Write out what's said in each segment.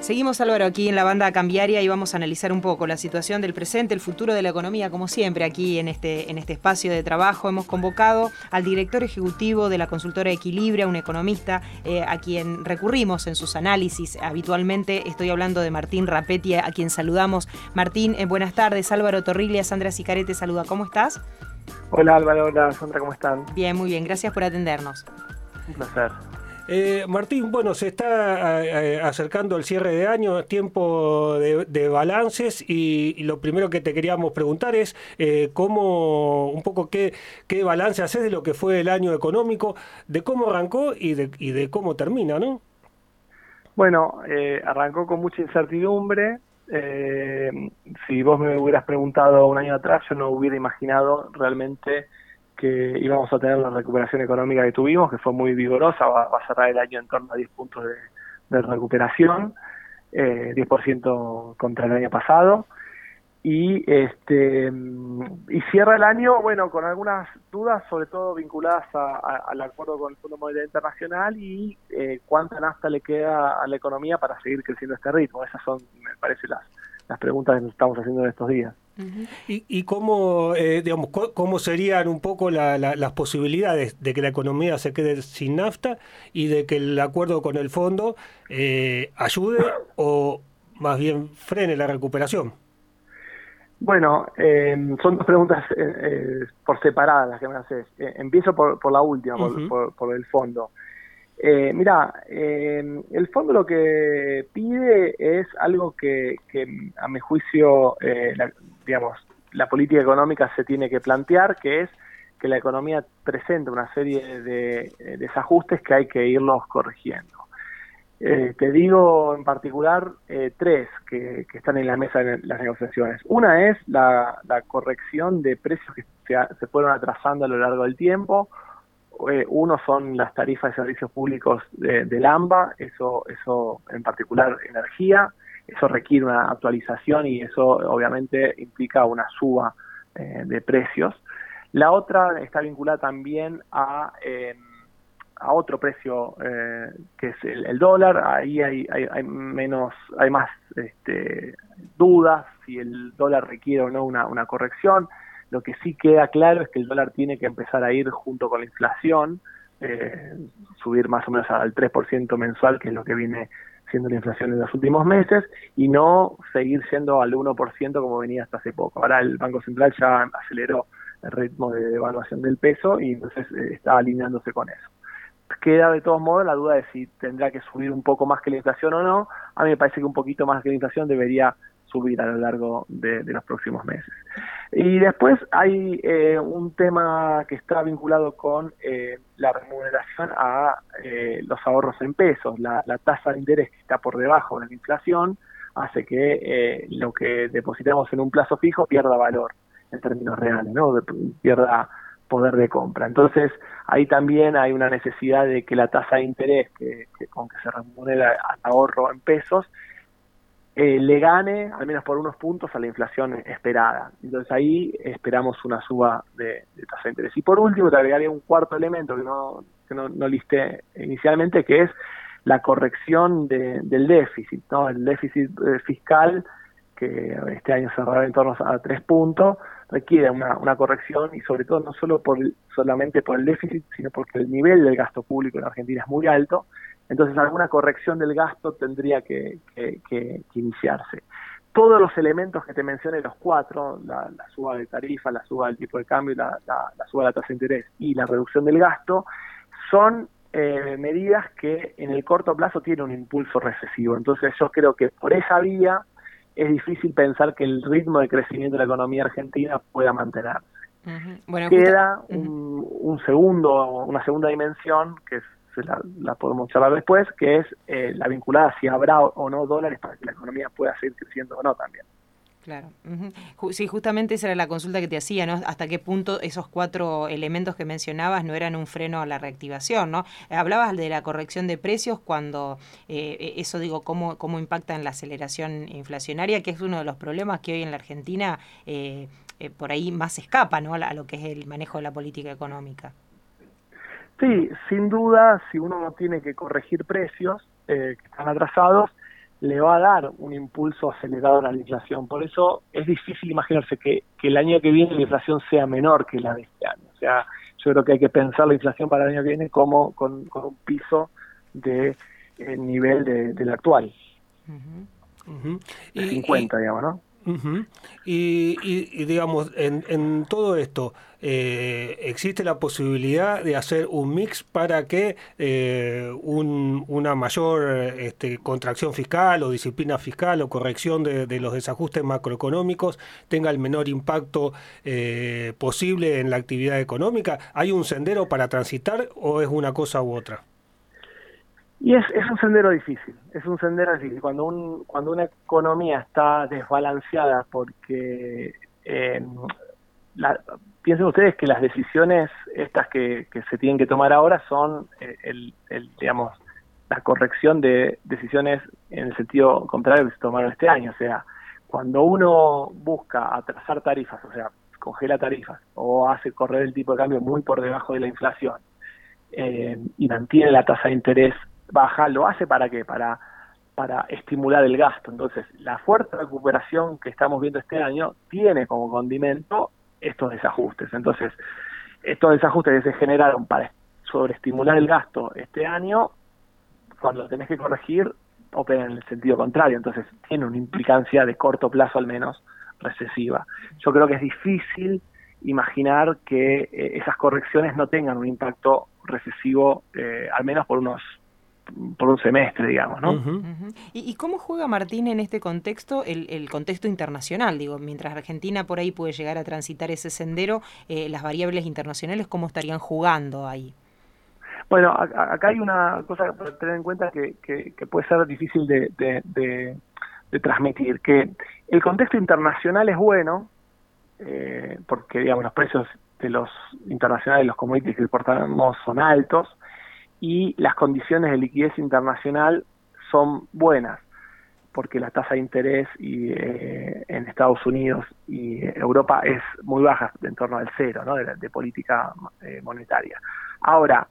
Seguimos Álvaro aquí en la banda cambiaria y vamos a analizar un poco la situación del presente, el futuro de la economía, como siempre aquí en este, en este espacio de trabajo. Hemos convocado al director ejecutivo de la consultora Equilibria, un economista eh, a quien recurrimos en sus análisis habitualmente. Estoy hablando de Martín Rapetti, a quien saludamos. Martín, eh, buenas tardes. Álvaro Torriglia, Sandra Sicarete saluda. ¿Cómo estás? Hola Álvaro, hola Sandra, ¿cómo están? Bien, muy bien. Gracias por atendernos. Un placer. Eh, Martín, bueno, se está eh, acercando el cierre de año, tiempo de, balances y, lo primero que te queríamos preguntar es eh, cómo, un poco qué, qué balance haces de lo que fue el año económico, de cómo arrancó y de, y de cómo termina, ¿no? Bueno, arrancó con mucha incertidumbre. si vos me hubieras preguntado un año atrás, yo no hubiera imaginado realmente que íbamos a tener la recuperación económica que tuvimos, que fue muy vigorosa, va, a cerrar el año en torno a 10 puntos de, recuperación, eh, 10% contra el año pasado. Y este y cierra el año, bueno, con algunas dudas, sobre todo vinculadas al acuerdo con el Fondo Monetario Internacional y eh, cuánta nafta le queda a la economía para seguir creciendo este ritmo. Esas son, me parece, las, las preguntas que nos estamos haciendo en estos días. ¿Y, y cómo, eh, digamos, cómo serían un poco las posibilidades de que la economía se quede sin nafta y de que el acuerdo con el fondo eh, ayude o más bien frene la recuperación? Bueno, em, son dos preguntas eh, por separadas las que me haces. empiezo por, por la última, por, por el fondo. Eh, mira, eh, el fondo lo que pide es algo que, a mi juicio, eh, la, digamos, la política económica se tiene que plantear, que es que la economía presenta una serie de desajustes que hay que irlos corrigiendo. Eh, te digo en particular tres que, están en la mesa de las negociaciones. Una es la, corrección de precios que se fueron atrasando a lo largo del tiempo eh, uno son las tarifas de servicios públicos de, del AMBA, eso, eso en particular energía, eso requiere una actualización y eso obviamente implica una suba eh, de precios. La otra está vinculada también a, em, a otro precio eh, que es el, dólar, ahí hay, hay, menos, hay más este, dudas si el dólar requiere o no una, una corrección. Lo que sí queda claro es que el dólar tiene que empezar a ir junto con la inflación, eh, subir más o menos al 3% mensual, que es lo que viene siendo la inflación en los últimos meses, y no seguir siendo al 1% como venía hasta hace poco. Ahora el Banco Central ya aceleró el ritmo de devaluación del peso y entonces eh, está alineándose con eso. Queda de todos modos la duda de si tendrá que subir un poco más que la inflación o no. A mí me parece que un poquito más que la inflación debería subir a lo largo de los próximos meses. Y después hay eh, un tema que está vinculado con eh, la remuneración a eh, los ahorros en pesos. La, tasa de interés que está por debajo de la inflación hace que lo que depositamos en un plazo fijo pierda valor en términos reales, ¿no? pierda poder de compra. Entonces, ahí también hay una necesidad de que la tasa de interés que con que se remunera al ahorro en pesos eh, le gane, al menos por unos puntos, a la inflación esperada. Entonces ahí esperamos una suba de, tasa de interés. Y por último, te agregaría un cuarto elemento que no, que no, no listé inicialmente, que es la corrección del déficit, ¿no? El déficit eh, fiscal, que este año cerrará en torno a tres puntos, requiere una, una corrección y sobre todo no solo por solamente por el déficit, sino porque el nivel del gasto público en Argentina es muy alto entonces alguna corrección del gasto tendría que, iniciarse. Todos los elementos que te mencioné, los cuatro, la, suba de tarifa, la suba del tipo de cambio, la, la, suba de la tasa de interés y la reducción del gasto, son eh, medidas que en el corto plazo tienen un impulso recesivo. Entonces yo creo que por esa vía es difícil pensar que el ritmo de crecimiento de la economía argentina pueda mantenerse. Queda un, un, segundo, una segunda dimensión que es la, podemos charlar después, que es eh, la vinculada si habrá o no dólares para que la economía pueda seguir creciendo o no también. Claro. Sí, justamente esa era la consulta que te hacía, ¿no? Hasta qué punto esos cuatro elementos que mencionabas no eran un freno a la reactivación, ¿no? Hablabas de la corrección de precios cuando eh, e, eso digo, cómo, cómo impacta en la aceleración inflacionaria, que es uno de los problemas que hoy en la Argentina eh, por ahí más escapa, ¿no? a lo que es el manejo de la política económica. Sí, sin duda, si uno no tiene que corregir precios eh, que están atrasados, le va a dar un impulso acelerador a la inflación. Por eso es difícil imaginarse que, el año que viene la inflación sea menor que la de este año. O sea, yo creo que hay que pensar la inflación para el año que viene como con, un piso de eh, nivel de, del actual. 50, digamos, ¿no? Y, digamos, en, en todo esto, eh, ¿existe la posibilidad de hacer un mix para que eh, una mayor este, contracción fiscal o disciplina fiscal o corrección de, los desajustes macroeconómicos tenga el menor impacto eh, posible en la actividad económica? ¿Hay un sendero para transitar o es una cosa u otra? Y es, es un sendero difícil, es un sendero difícil. Cuando, un, cuando una economía está desbalanceada porque eh, piensen ustedes que las decisiones estas que, que, se tienen que tomar ahora son eh, el, el, digamos, la corrección de decisiones en el sentido contrario que se tomaron este año. O sea, cuando uno busca atrasar tarifas, o sea, congela tarifas o hace correr el tipo de cambio muy por debajo de la inflación eh, y mantiene la tasa de interés baja, lo hace para qué? Para, para estimular el gasto. Entonces, la fuerte recuperación que estamos viendo este año tiene como condimento estos desajustes. Entonces, estos desajustes que se generaron para sobreestimular el gasto este año, cuando tenés que corregir, operan en el sentido contrario. Entonces, tiene una implicancia de corto plazo al menos recesiva. Yo creo que es difícil imaginar que eh, esas correcciones no tengan un impacto recesivo, eh, al menos por unos por un semestre, digamos, ¿no? ¿Y, cómo juega Martín en este contexto, el, contexto internacional? Digo, mientras Argentina por ahí puede llegar a transitar ese sendero, eh, las variables internacionales, ¿cómo estarían jugando ahí? Bueno, acá hay una cosa para tener en cuenta que, que, puede ser difícil de, de, transmitir, que el contexto internacional es bueno, eh, porque digamos los precios de los internacionales, los commodities que exportamos son altos, y las condiciones de liquidez internacional son buenas porque la tasa de interés y, eh, en Estados Unidos y Europa es muy baja, en torno al cero, ¿no? de, política eh, monetaria. Ahora,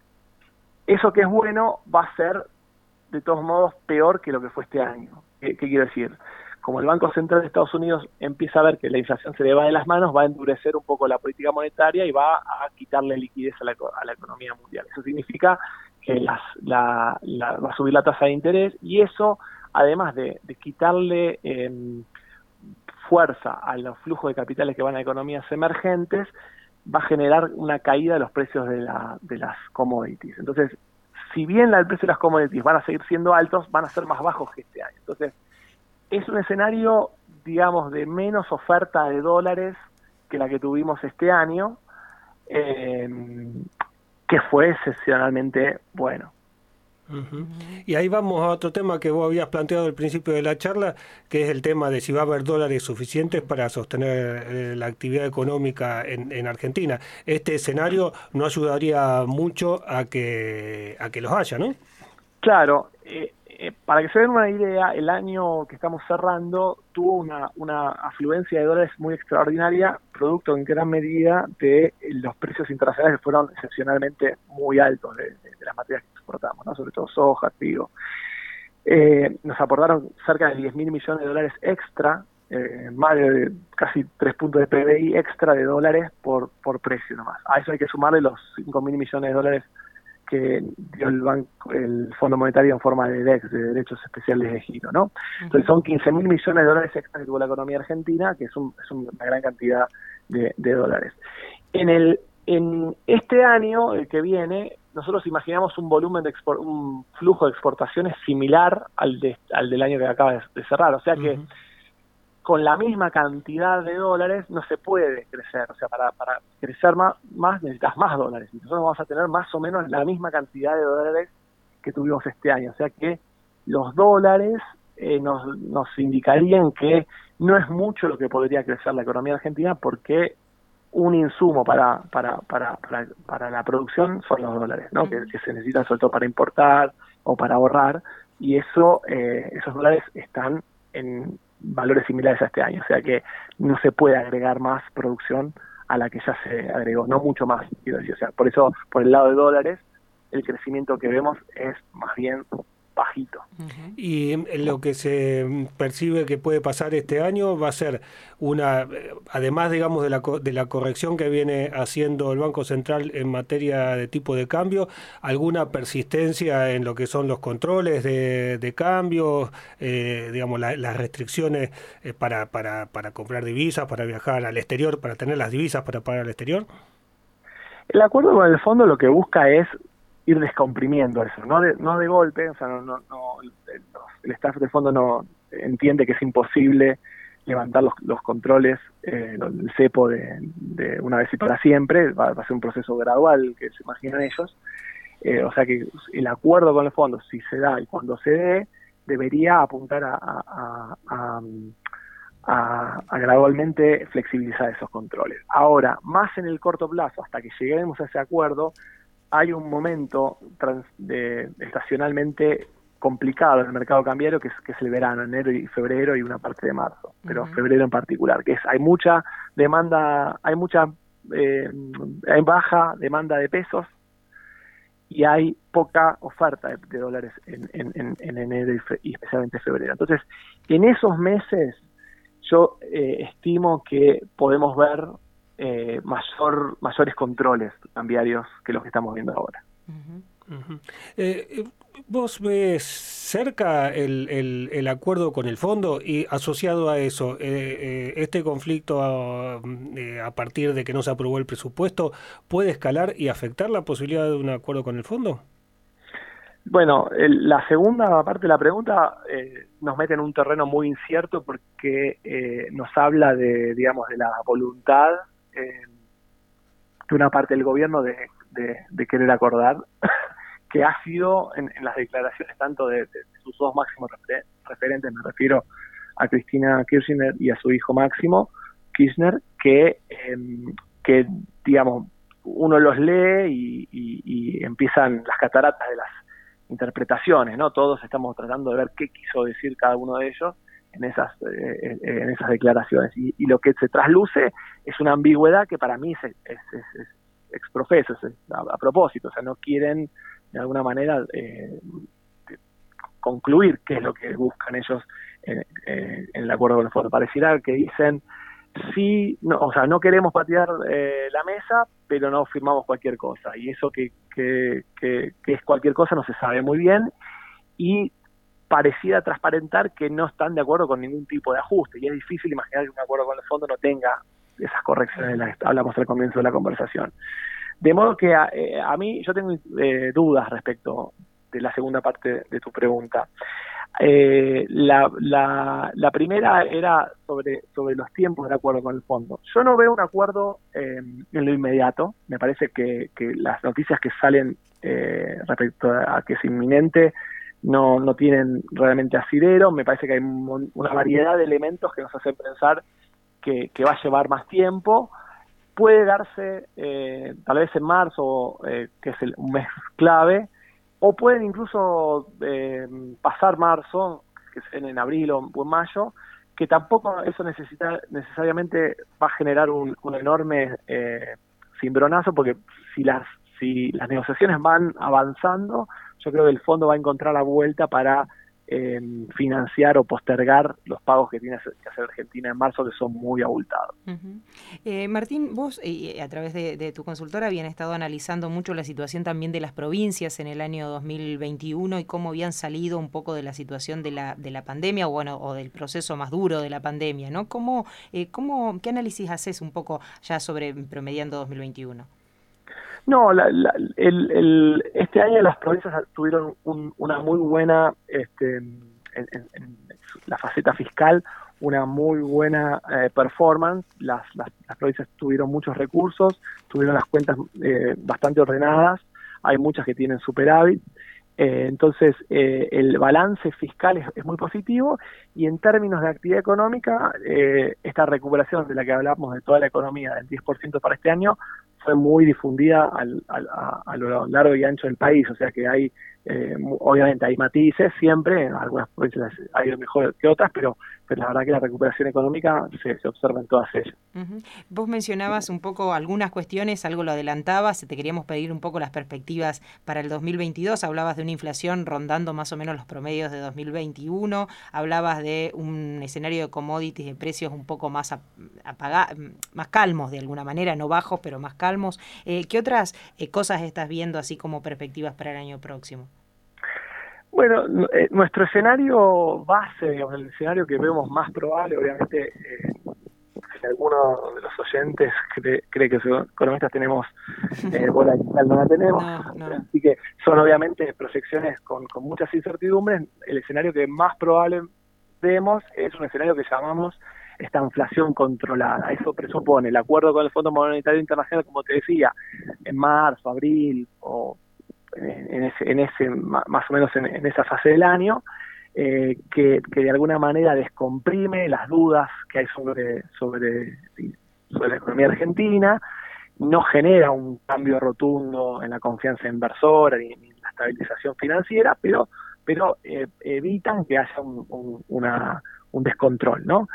eso que es bueno va a ser, de todos modos, peor que lo que fue este año. ¿Qué, quiero decir? Como el Banco Central de Estados Unidos empieza a ver que la inflación se le va de las manos, va a endurecer un poco la política monetaria y va a quitarle liquidez a la, a la economía mundial. Eso significa las, la, va a subir la tasa de interés y eso, además de, quitarle em, fuerza a los flujos de capitales que van a economías emergentes, va a generar una caída de los precios de, la, de las commodities. Entonces, si bien el precio de las commodities van a seguir siendo altos, van a ser más bajos que este año. Entonces, es un escenario, digamos, de menos oferta de dólares que la que tuvimos este año. Eh, que fue excepcionalmente bueno. Y ahí vamos a otro tema que vos habías planteado al principio de la charla, que es el tema de si va a haber dólares suficientes para sostener eh, la actividad económica en, en, Argentina. Este escenario no ayudaría mucho a que, a que los haya, ¿no? Claro, eh, eh, para que se den una idea, el año que estamos cerrando tuvo una, una afluencia de dólares muy extraordinaria, producto en gran medida de los precios internacionales que fueron excepcionalmente muy altos de, las materias que exportamos, ¿no? sobre todo soja, trigo. Eh, nos aportaron cerca de 10 mil millones de dólares extra, eh, más de casi 3 puntos de PBI extra de dólares por, por precio nomás. A eso hay que sumarle los 5 mil millones de dólares que dio el banco, el Fondo Monetario en forma de DEX, de derechos especiales de giro, ¿no? Entonces son 15 mil millones de dólares extra que tuvo la economía argentina, que es, un, es una gran cantidad de, dólares. En el en este año, el que viene, nosotros imaginamos un volumen de un flujo de exportaciones similar al, de, al del año que acaba de, cerrar, o sea que con la misma cantidad de dólares no se puede crecer. O sea, para, para crecer más, más necesitas más dólares. Nosotros vamos a tener más o menos la misma cantidad de dólares que tuvimos este año. O sea que los dólares eh, nos, nos indicarían que no es mucho lo que podría crecer la economía argentina porque un insumo para, para, para, para, la producción son los dólares, ¿no? que, se necesitan sobre todo para importar o para ahorrar, y eso eh, esos dólares están en, valores similares a este año, o sea que no se puede agregar más producción a la que ya se agregó, no mucho más, quiero decir, o sea, por eso, por el lado de dólares, el crecimiento que vemos es más bien bajito. Y lo que se percibe que puede pasar este año va a ser una, además digamos de la, de la corrección que viene haciendo el Banco Central en materia de tipo de cambio, alguna persistencia en lo que son los controles de, de cambio, eh, digamos las restricciones eh, para, para, para comprar divisas, para viajar al exterior, para tener las divisas para pagar al exterior. El acuerdo con el fondo lo que busca es ir descomprimiendo eso, no de, no de golpe, o sea, no, no, el staff de fondo no entiende que es imposible levantar los, los controles, eh, el cepo de, una vez y para siempre, va, a ser un proceso gradual que se imaginan ellos, eh, o sea que el acuerdo con el fondo, si se da y cuando se dé, debería apuntar a, a, gradualmente flexibilizar esos controles. Ahora, más en el corto plazo, hasta que lleguemos a ese acuerdo, hay un momento de, estacionalmente complicado en el mercado cambiario que es, que es el verano, enero y febrero y una parte de marzo, pero febrero en particular, que es hay mucha demanda, hay mucha eh, hay baja demanda de pesos y hay poca oferta de, dólares en, en, en, enero y, especialmente febrero. Entonces, en esos meses yo eh, estimo que podemos ver eh, mayor, mayores controles cambiarios que los que estamos viendo ahora. Eh, ¿Vos ves cerca el, el, acuerdo con el fondo y asociado a eso, este conflicto a, a, partir de que no se aprobó el presupuesto puede escalar y afectar la posibilidad de un acuerdo con el fondo? Bueno, la segunda parte de la pregunta eh, nos mete en un terreno muy incierto porque eh, nos habla de, digamos, de la voluntad eh, de una parte del gobierno de, querer acordar, que ha sido en, las declaraciones tanto de, sus dos máximos referentes, me refiero a Cristina Kirchner y a su hijo máximo, Kirchner, que, que digamos, uno los lee y empiezan las cataratas de las interpretaciones, ¿no? Todos estamos tratando de ver qué quiso decir cada uno de ellos en esas, eh, en esas declaraciones. Y, lo que se trasluce es una ambigüedad que para mí es, es, es, exprofeso, a, propósito, o sea, no quieren de alguna manera eh, concluir qué es lo que buscan ellos en, en el acuerdo con el fondo. Pareciera que dicen sí, no, o sea, no queremos patear eh, la mesa, pero no firmamos cualquier cosa. Y eso que, que, que, es cualquier cosa no se sabe muy bien y parecía transparentar que no están de acuerdo con ningún tipo de ajuste. Y es difícil imaginar que un acuerdo con el fondo no tenga esas correcciones de las que hablamos al comienzo de la conversación. De modo que a, eh, a mí yo tengo eh, dudas respecto de la segunda parte de tu pregunta. Eh, la, la, primera era sobre, sobre los tiempos de acuerdo con el fondo. Yo no veo un acuerdo eh, en lo inmediato. Me parece que, que las noticias que salen eh, respecto a que es inminente no, no tienen realmente asidero. Me parece que hay una variedad de elementos que nos hacen pensar que, que va a llevar más tiempo. Puede darse eh, tal vez en marzo, eh, que es el, un mes clave, o pueden incluso eh, pasar marzo, que es en abril o, en mayo, que tampoco eso necesita necesariamente va a generar un, enorme eh, cimbronazo, porque si las si las negociaciones van avanzando, yo creo que el fondo va a encontrar la vuelta para eh, financiar o postergar los pagos que tiene que hacer Argentina en marzo, que son muy abultados. eh, Martín, vos eh, a través de, tu consultora habían estado analizando mucho la situación también de las provincias en el año 2021 y cómo habían salido un poco de la situación de la, de la pandemia o, bueno, o del proceso más duro de la pandemia, ¿no? ¿Cómo, eh, cómo, ¿Qué análisis haces un poco ya sobre promediando 2021? No, la, el, este año las provincias tuvieron una muy buena, este, en, la faceta fiscal, una muy buena eh, performance. Las, las, provincias tuvieron muchos recursos, tuvieron las cuentas eh, bastante ordenadas, hay muchas que tienen superávit. Eh, entonces, el balance fiscal es, es, muy positivo y en términos de actividad económica, esta recuperación de la que hablamos de toda la economía del 10% para este año fue muy difundida al, a, lo largo y ancho del país, o sea que hay Eh, obviamente hay matices siempre, en algunas provincias ha ido mejor que otras, pero, pero la verdad que la recuperación económica se, se observa en todas ellas. Vos mencionabas un poco algunas cuestiones, algo lo adelantabas, te queríamos pedir un poco las perspectivas para el 2022, hablabas de una inflación rondando más o menos los promedios de 2021, hablabas de un escenario de commodities de precios un poco más apagados, más calmos de alguna manera, no bajos, pero más calmos. Eh, ¿Qué otras eh, cosas estás viendo así como perspectivas para el año próximo? Bueno, eh, nuestro escenario base, el escenario que vemos más probable, obviamente, eh, si alguno de los oyentes cree, que los economistas tenemos eh, bola de cristal, no la tenemos, así que son obviamente proyecciones con, con muchas incertidumbres. El escenario que más probable vemos es un escenario que llamamos esta inflación controlada. Eso presupone el acuerdo con el Fondo Monetario Internacional, como te decía, en marzo, abril o en ese, en ese más o menos en, esa fase del año, eh, que, de alguna manera descomprime las dudas que hay sobre, sobre, sobre la economía argentina, no genera un cambio rotundo en la confianza inversora ni, en la estabilización financiera, pero, pero eh, evitan que haya un, un descontrol, ¿no?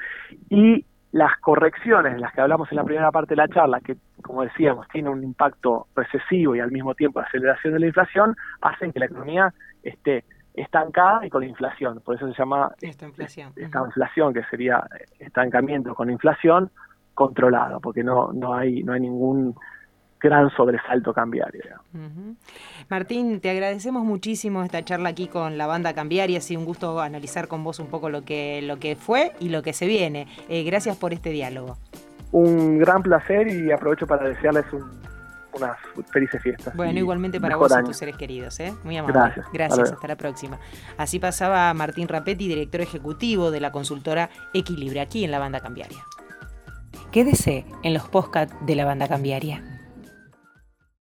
Y las correcciones de las que hablamos en la primera parte de la charla, que como decíamos, tiene un impacto recesivo y al mismo tiempo aceleración de la inflación, hacen que la economía esté estancada y con inflación. Por eso se llama esta inflación, esta inflación que sería estancamiento con inflación controlado, porque no, no, hay, no hay ningún gran sobresalto cambiario. Martín, te agradecemos muchísimo esta charla aquí con la banda cambiaria, ha sido un gusto analizar con vos un poco lo que, lo que fue y lo que se viene. Eh, gracias por este diálogo. Un gran placer y aprovecho para desearles unas felices fiestas. Bueno, igualmente para vos y tus seres queridos, ¿eh? Muy amable. Gracias. Gracias, hasta la próxima. Así pasaba Martín Rapetti, director ejecutivo de la consultora Equilibrio, aquí en la banda cambiaria. Quédese en los podcasts de la banda cambiaria.